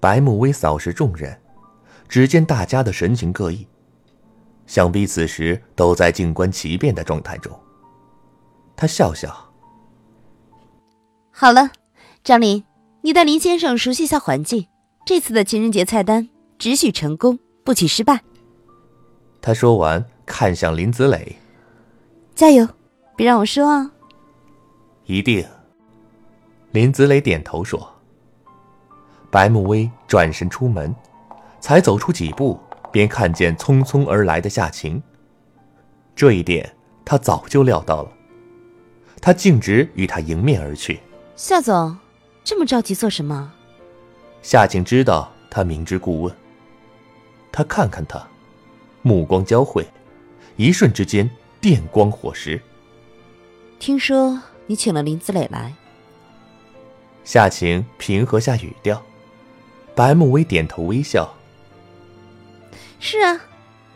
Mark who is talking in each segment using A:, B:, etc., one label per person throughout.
A: 白慕薇扫视众人，只见大家的神情各异，想必此时都在静观其变的状态中。他笑笑：“
B: 好了，张林，你带林先生熟悉一下环境。这次的情人节菜单只许成功，不许失败。”
A: 他说完，看向林子磊：“
B: 加油，别让我失望。”
A: 一定。林子磊点头说。白慕薇转身出门，才走出几步，便看见匆匆而来的夏晴。这一点他早就料到了，他径直与他迎面而去。
B: 夏总，这么着急做什么？
A: 夏晴知道他明知故问，他看看他，目光交汇，一瞬之间电光火石。
B: 听说你请了林子磊来。
A: 夏晴平和下语调。白慕薇点头微笑。
B: 是啊，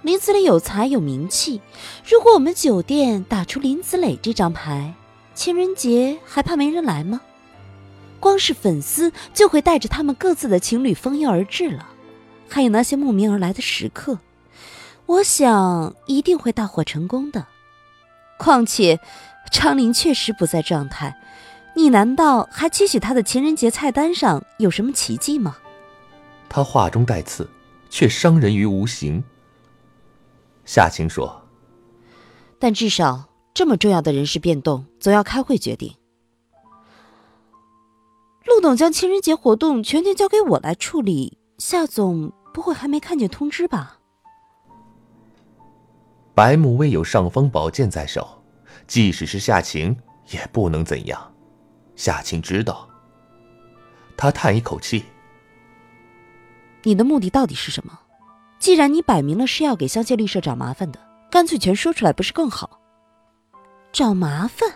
B: 林子磊有才有名气，如果我们酒店打出林子磊这张牌，情人节还怕没人来吗？光是粉丝就会带着他们各自的情侣蜂拥而至了，还有那些慕名而来的食客，我想一定会大获成功的。况且，张琳确实不在状态，你难道还期许他的情人节菜单上有什么奇迹吗？
A: 他话中带刺，却伤人于无形。夏晴说：“
B: 但至少这么重要的人事变动，总要开会决定。陆董将情人节活动全权交给我来处理，夏总不会还没看见通知吧？”
A: 白慕薇有尚方宝剑在手，即使是夏晴也不能怎样。夏晴知道。他叹一口气。
B: 你的目的到底是什么？既然你摆明了是要给香榭丽舍找麻烦的，干脆全说出来不是更好？找麻烦？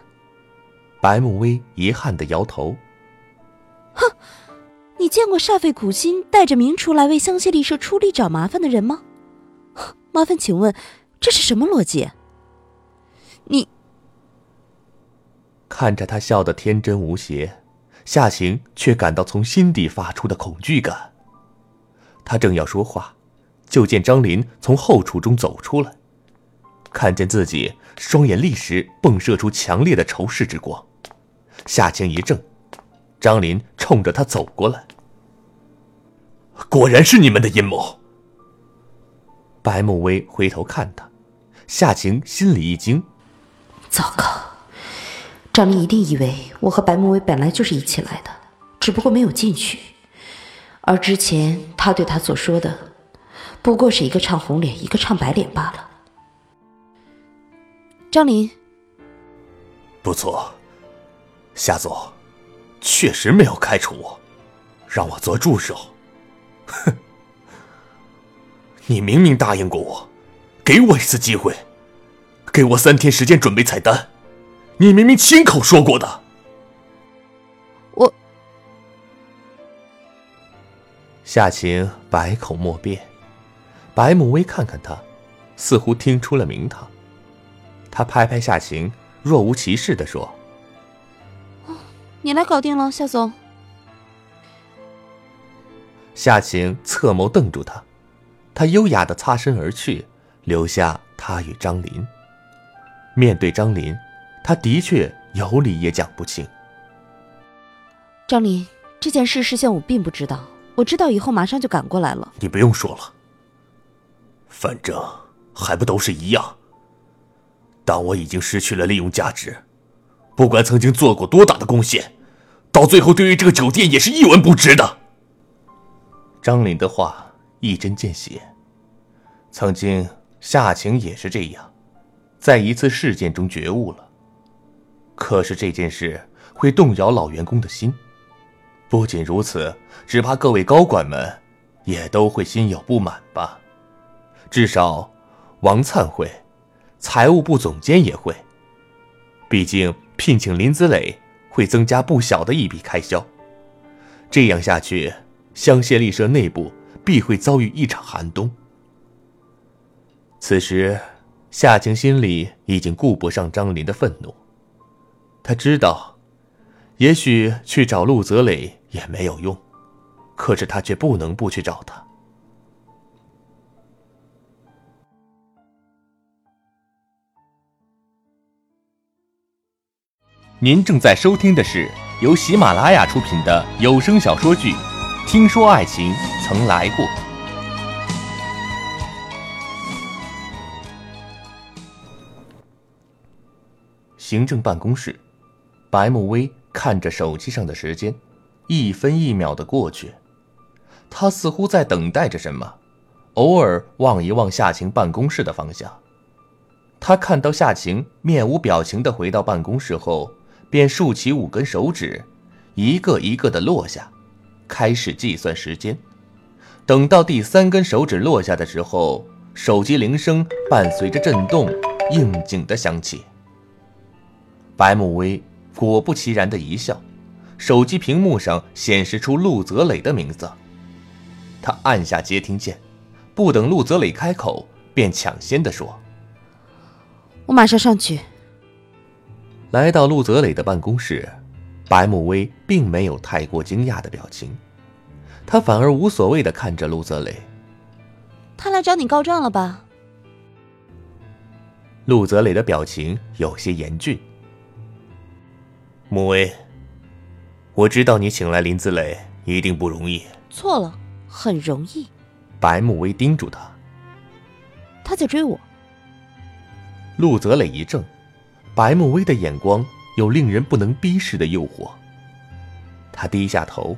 A: 白慕薇遗憾的摇头。
B: 哼，你见过煞费苦心带着名厨来为香榭丽舍出力找麻烦的人吗？麻烦请问，这是什么逻辑？你
A: 看着他笑得天真无邪，夏晴却感到从心底发出的恐惧感。他正要说话，就见张林从后厨中走出来，看见自己，双眼立时迸射出强烈的仇视之光。夏晴一怔，张林冲着他走过来。果然是你们的阴谋。白慕薇回头看他，夏晴心里一惊，
B: 糟糕，张林一定以为我和白慕薇本来就是一起来的。只不过没有进去。而之前他对他所说的，不过是一个唱红脸，一个唱白脸罢了。张林，
A: 不错，夏总，确实没有开除我，让我做助手。哼，你明明答应过我，给我一次机会，给我三天时间准备菜单，你明明亲口说过的。夏晴百口莫辩，白慕薇看看他，似乎听出了名堂。他拍拍夏晴，若无其事的说：“
B: 你来搞定了，夏总。”
A: 夏晴侧眸瞪住他，他优雅的擦身而去，留下他与张林。面对张林，他的确有理也讲不清。
B: 张林，这件事事先我并不知道，我知道以后马上就赶过来了。
A: 你不用说了，反正还不都是一样。当我已经失去了利用价值，不管曾经做过多大的贡献，到最后对于这个酒店也是一文不值的。张林的话一针见血。曾经夏晴也是这样，在一次事件中觉悟了。可是这件事会动摇老员工的心，不仅如此，只怕各位高管们也都会心有不满吧。至少，王灿会。财务部总监也会，毕竟聘请林子磊会增加不小的一笔开销。这样下去，香榭丽舍内部必会遭遇一场寒冬。此时，夏晴心里已经顾不上张林的愤怒，他知道，也许去找陆泽磊也没有用，可是他却不能不去找他。您正在收听的是由喜马拉雅出品的有声小说剧《听说爱情曾来过》。行政办公室，白慕薇看着手机上的时间，一分一秒的过去，他似乎在等待着什么，偶尔望一望夏晴办公室的方向。他看到夏晴面无表情的回到办公室后。便竖起五根手指，一个一个的落下，开始计算时间。等到第三根手指落下的时候，手机铃声伴随着震动，应景的响起。白慕薇果不其然的一笑，手机屏幕上显示出陆泽磊的名字。他按下接听键，不等陆泽磊开口，便抢先的说：“
B: 我马上上去。”
A: 来到陆泽磊的办公室，白慕薇并没有太过惊讶的表情，她反而无所谓的看着陆泽磊。
B: 他来找你告状了吧？
A: 陆泽磊的表情有些严峻。慕薇，我知道你请来林子磊一定不容易。
B: 错了，很容易。
A: 白慕薇叮嘱他。
B: 他在追我。
A: 陆泽磊一怔。白慕薇的眼光有令人不能逼视的诱惑。他低下头。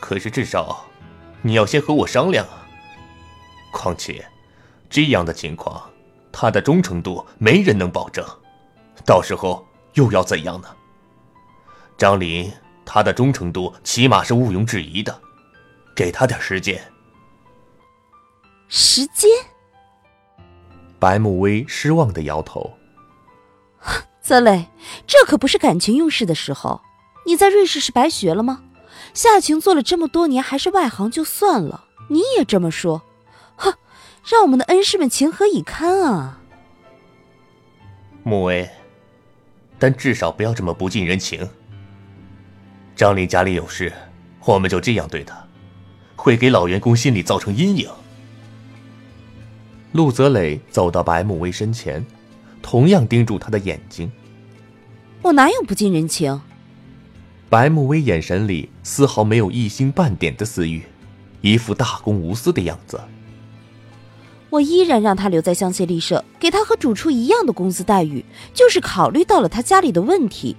A: 可是至少，你要先和我商量啊。况且，这样的情况，他的忠诚度没人能保证，到时候又要怎样呢？张林，他的忠诚度起码是毋庸置疑的，给他点时间。
B: 时间？
A: 白慕薇失望的摇头。
B: 泽磊，这可不是感情用事的时候。你在瑞士是白学了吗？夏晴做了这么多年还是外行就算了，你也这么说，哼，让我们的恩师们情何以堪啊！
A: 穆威，但至少不要这么不近人情。张林家里有事，我们就这样对他，会给老员工心里造成阴影。陆泽磊走到白慕薇身前。同样盯住她的眼睛。
B: 我哪有不近人情？
A: 白慕薇眼神里丝毫没有一星半点的私欲，一副大公无私的样子。
B: 我依然让他留在香榭丽舍，给他和主厨一样的工资待遇，就是考虑到了他家里的问题，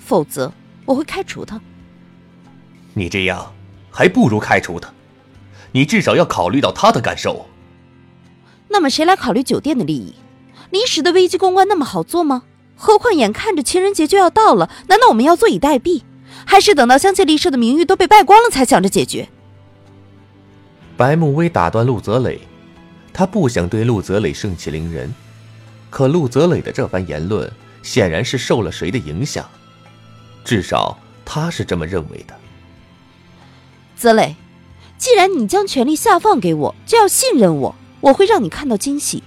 B: 否则我会开除他。
A: 你这样还不如开除他，你至少要考虑到他的感受。
B: 那么谁来考虑酒店的利益？临时的危机公关那么好做吗？何况眼看着情人节就要到了，难道我们要坐以待毙？还是等到香榭丽舍的名誉都被败光了才想着解决？
A: 白慕薇打断陆泽磊，他不想对陆泽磊盛气凌人，可陆泽磊的这番言论显然是受了谁的影响，至少他是这么认为的。
B: 泽磊，既然你将权力下放给我，就要信任我，我会让你看到惊喜。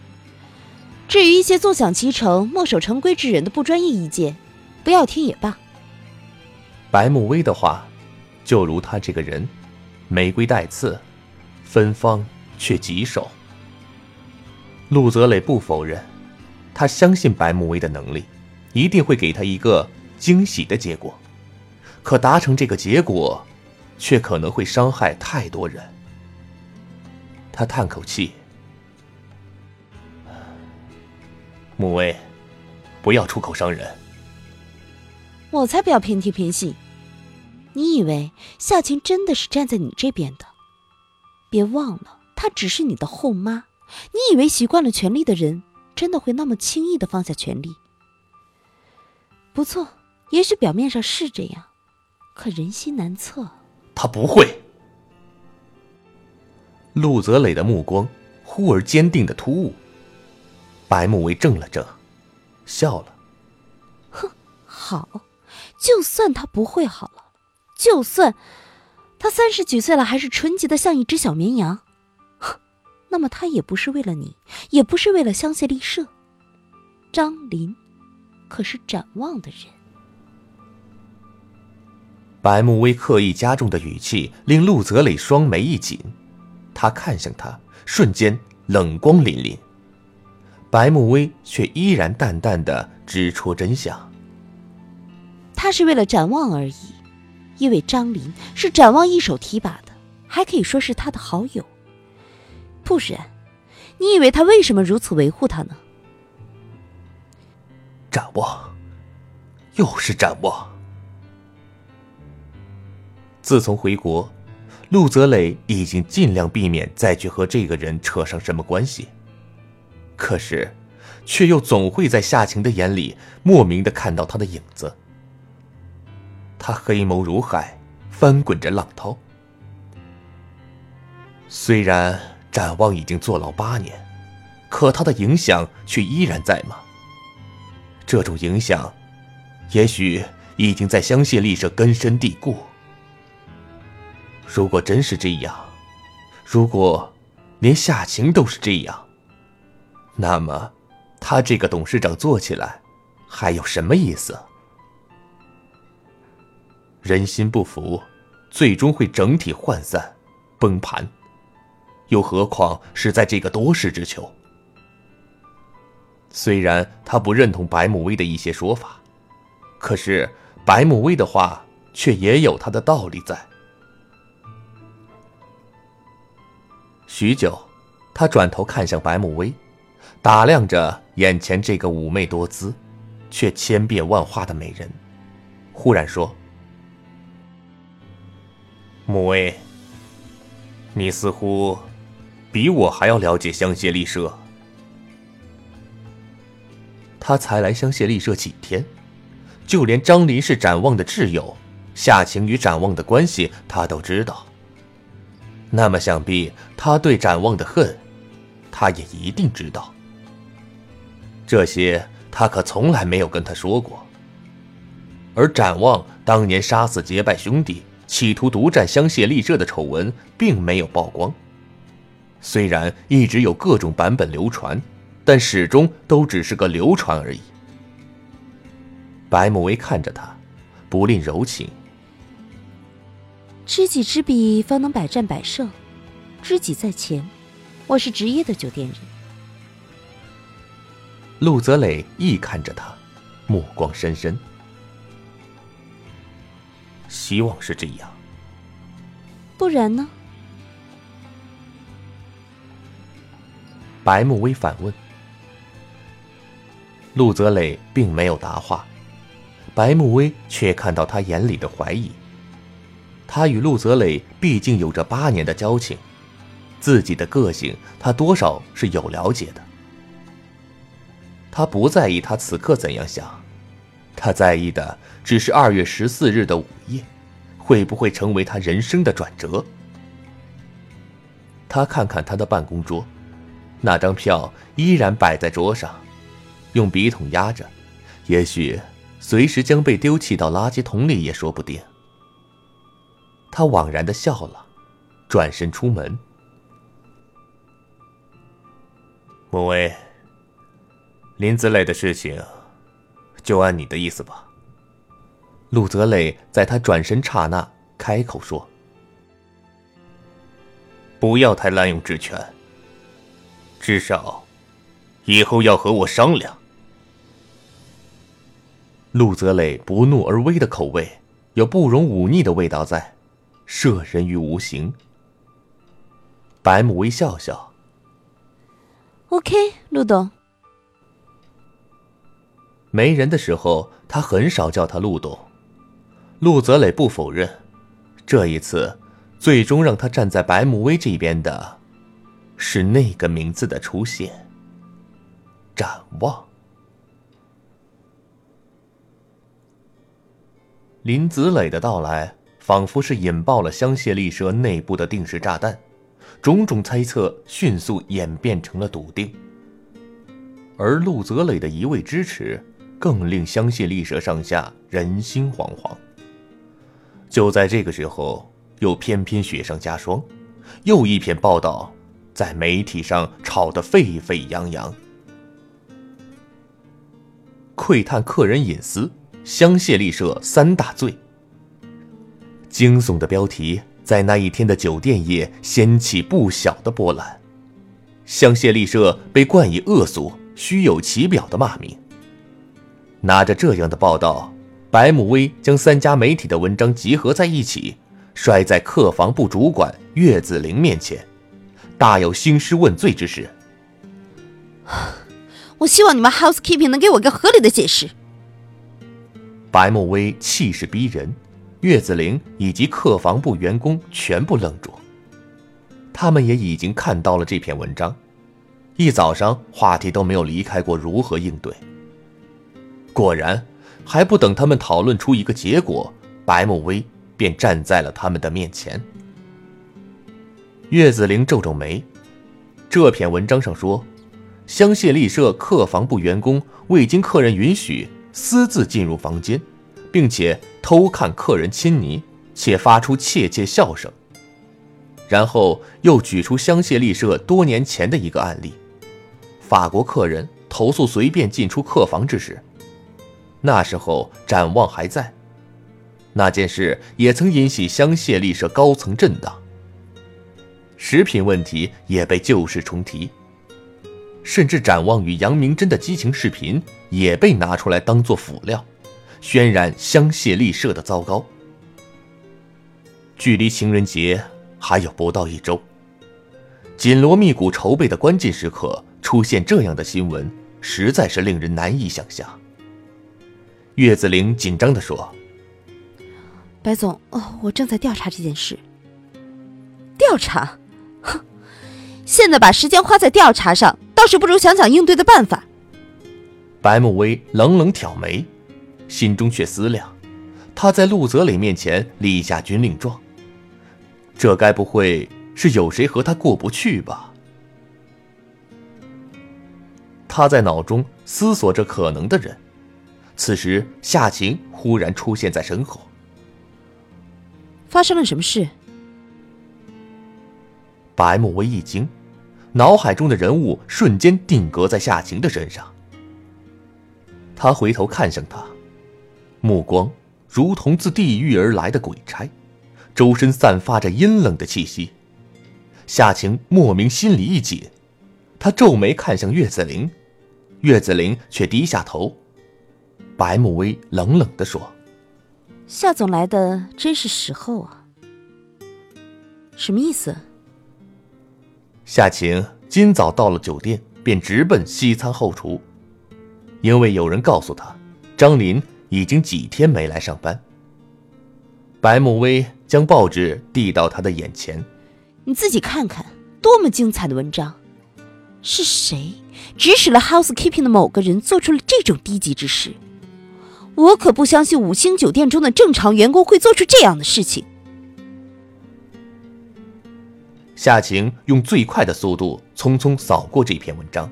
B: 至于一些坐享其成、墨守成规之人的不专业意见，不要听也罢。
A: 白慕薇的话，就如他这个人，玫瑰带刺，芬芳却棘手。陆泽磊不否认，他相信白慕薇的能力，一定会给他一个惊喜的结果。可达成这个结果，却可能会伤害太多人。他叹口气。穆威，不要出口伤人。
B: 我才不要偏听偏信。你以为夏晴真的是站在你这边的？别忘了，她只是你的后妈。你以为习惯了权力的人，真的会那么轻易的放下权力？不错，也许表面上是这样，可人心难测。
A: 他不会。陆泽磊的目光忽而坚定的突兀。白慕薇怔了怔，笑了。
B: 哼，好，就算他不会好了，就算他三十几岁了还是纯洁的像一只小绵羊，那么他也不是为了你，也不是为了香榭丽舍。张林，可是展望的人。
A: 白慕薇刻意加重的语气令陆泽磊双眉一紧，他看向他，瞬间冷光凛凛。白慕薇却依然淡淡的直戳真相。
B: 他是为了展望而已，因为张林是展望一手提拔的，还可以说是他的好友。不然，你以为他为什么如此维护他呢？
A: 展望，又是展望。自从回国，陆泽磊已经尽量避免再去和这个人扯上什么关系。可是，却又总会在夏晴的眼里莫名的看到他的影子。他黑眸如海，翻滚着浪涛。虽然展望已经坐牢八年，可他的影响却依然在吗？这种影响，也许已经在香榭丽舍根深蒂固。如果真是这样，如果连夏晴都是这样，那么，他这个董事长做起来还有什么意思？人心不服，最终会整体涣散、崩盘，又何况是在这个多事之秋？虽然他不认同白慕威的一些说法，可是白慕威的话却也有他的道理在。许久，他转头看向白慕薇。打量着眼前这个妩媚多姿，却千变万化的美人，忽然说：“母威，你似乎比我还要了解香榭丽舍。他才来香榭丽舍几天，就连张林是展望的挚友，夏晴与展望的关系他都知道。那么，想必他对展望的恨，他也一定知道。”这些他可从来没有跟他说过。而展望当年杀死结拜兄弟，企图独占香榭丽舍的丑闻，并没有曝光。虽然一直有各种版本流传，但始终都只是个流传而已。白慕薇看着他，不吝柔情。
B: 知己知彼，方能百战百胜。知己在前，我是职业的酒店人。
A: 陆泽磊亦看着他，目光深深。希望是这样，
B: 不然呢？
A: 白慕薇反问。陆泽磊并没有答话，白慕薇却看到他眼里的怀疑。他与陆泽磊毕竟有着八年的交情，自己的个性他多少是有了解的。他不在意他此刻怎样想，他在意的只是二月十四日的午夜，会不会成为他人生的转折。他看看他的办公桌，那张票依然摆在桌上，用笔筒压着，也许随时将被丢弃到垃圾桶里也说不定。他惘然的笑了，转身出门。孟威，林子磊的事情，就按你的意思吧。陆泽磊在他转身刹那开口说：“不要太滥用职权。至少，以后要和我商量。”陆泽磊不怒而威的口味，有不容忤逆的味道在。摄人于无形。白木微笑笑。
B: OK，陆董。
A: 没人的时候，他很少叫他陆董。陆泽磊不否认。这一次，最终让他站在白木威这边的，是那个名字的出现。展望。林子磊的到来。仿佛是引爆了香榭丽舍内部的定时炸弹，种种猜测迅速演变成了笃定。而陆泽磊的一味支持，更令香榭丽舍上下人心惶惶。就在这个时候，又偏偏雪上加霜，又一篇报道在媒体上炒得沸沸扬扬。窥探客人隐私，香榭丽舍三大罪。惊悚的标题在那一天的酒店业掀起不小的波澜，香榭丽舍被冠以恶俗、虚有其表的骂名。拿着这样的报道，白慕薇将三家媒体的文章集合在一起，摔在客房部主管岳子玲面前，大有兴师问罪之势。
B: 我希望你们 housekeeping 能给我一个合理的解释。
A: 白慕薇气势逼人。岳子玲以及客房部员工全部愣住，他们也已经看到了这篇文章，一早上话题都没有离开过如何应对。果然，还不等他们讨论出一个结果，白慕薇便站在了他们的面前。岳子玲皱皱眉，这篇文章上说，香榭丽舍客房部员工未经客人允许私自进入房间。并且偷看客人亲昵，且发出窃窃笑声。然后又举出香榭丽舍多年前的一个案例：法国客人投诉随便进出客房之时，那时候展望还在，那件事也曾引起香榭丽舍高层震荡。食品问题也被旧事重提，甚至展望与杨明真的激情视频也被拿出来当做辅料。渲染香榭丽舍的糟糕。距离情人节还有不到一周，紧锣密鼓筹备的关键时刻出现这样的新闻，实在是令人难以想象。岳子玲紧张地说：“
B: 白总，哦，我正在调查这件事。调查？哼，现在把时间花在调查上，倒是不如想想应对的办法。”
A: 白慕薇冷冷挑眉。心中却思量，他在陆泽磊面前立下军令状，这该不会是有谁和他过不去吧？他在脑中思索着可能的人，此时夏晴忽然出现在身后。
B: 发生了什么事？
A: 白慕薇一惊，脑海中的人物瞬间定格在夏晴的身上。他回头看向他。目光如同自地狱而来的鬼差，周身散发着阴冷的气息。夏晴莫名心里一紧，她皱眉看向岳子玲，岳子玲却低下头。白慕薇冷冷地说：“
B: 夏总来的真是时候啊。”什么意思？
A: 夏晴今早到了酒店，便直奔西餐后厨，因为有人告诉她，张林。已经几天没来上班。白慕薇将报纸递到他的眼前，
B: 你自己看看，多么精彩的文章！是谁指使了 housekeeping 的某个人做出了这种低级之事？我可不相信五星酒店中的正常员工会做出这样的事情。
A: 夏晴用最快的速度匆匆扫过这篇文章。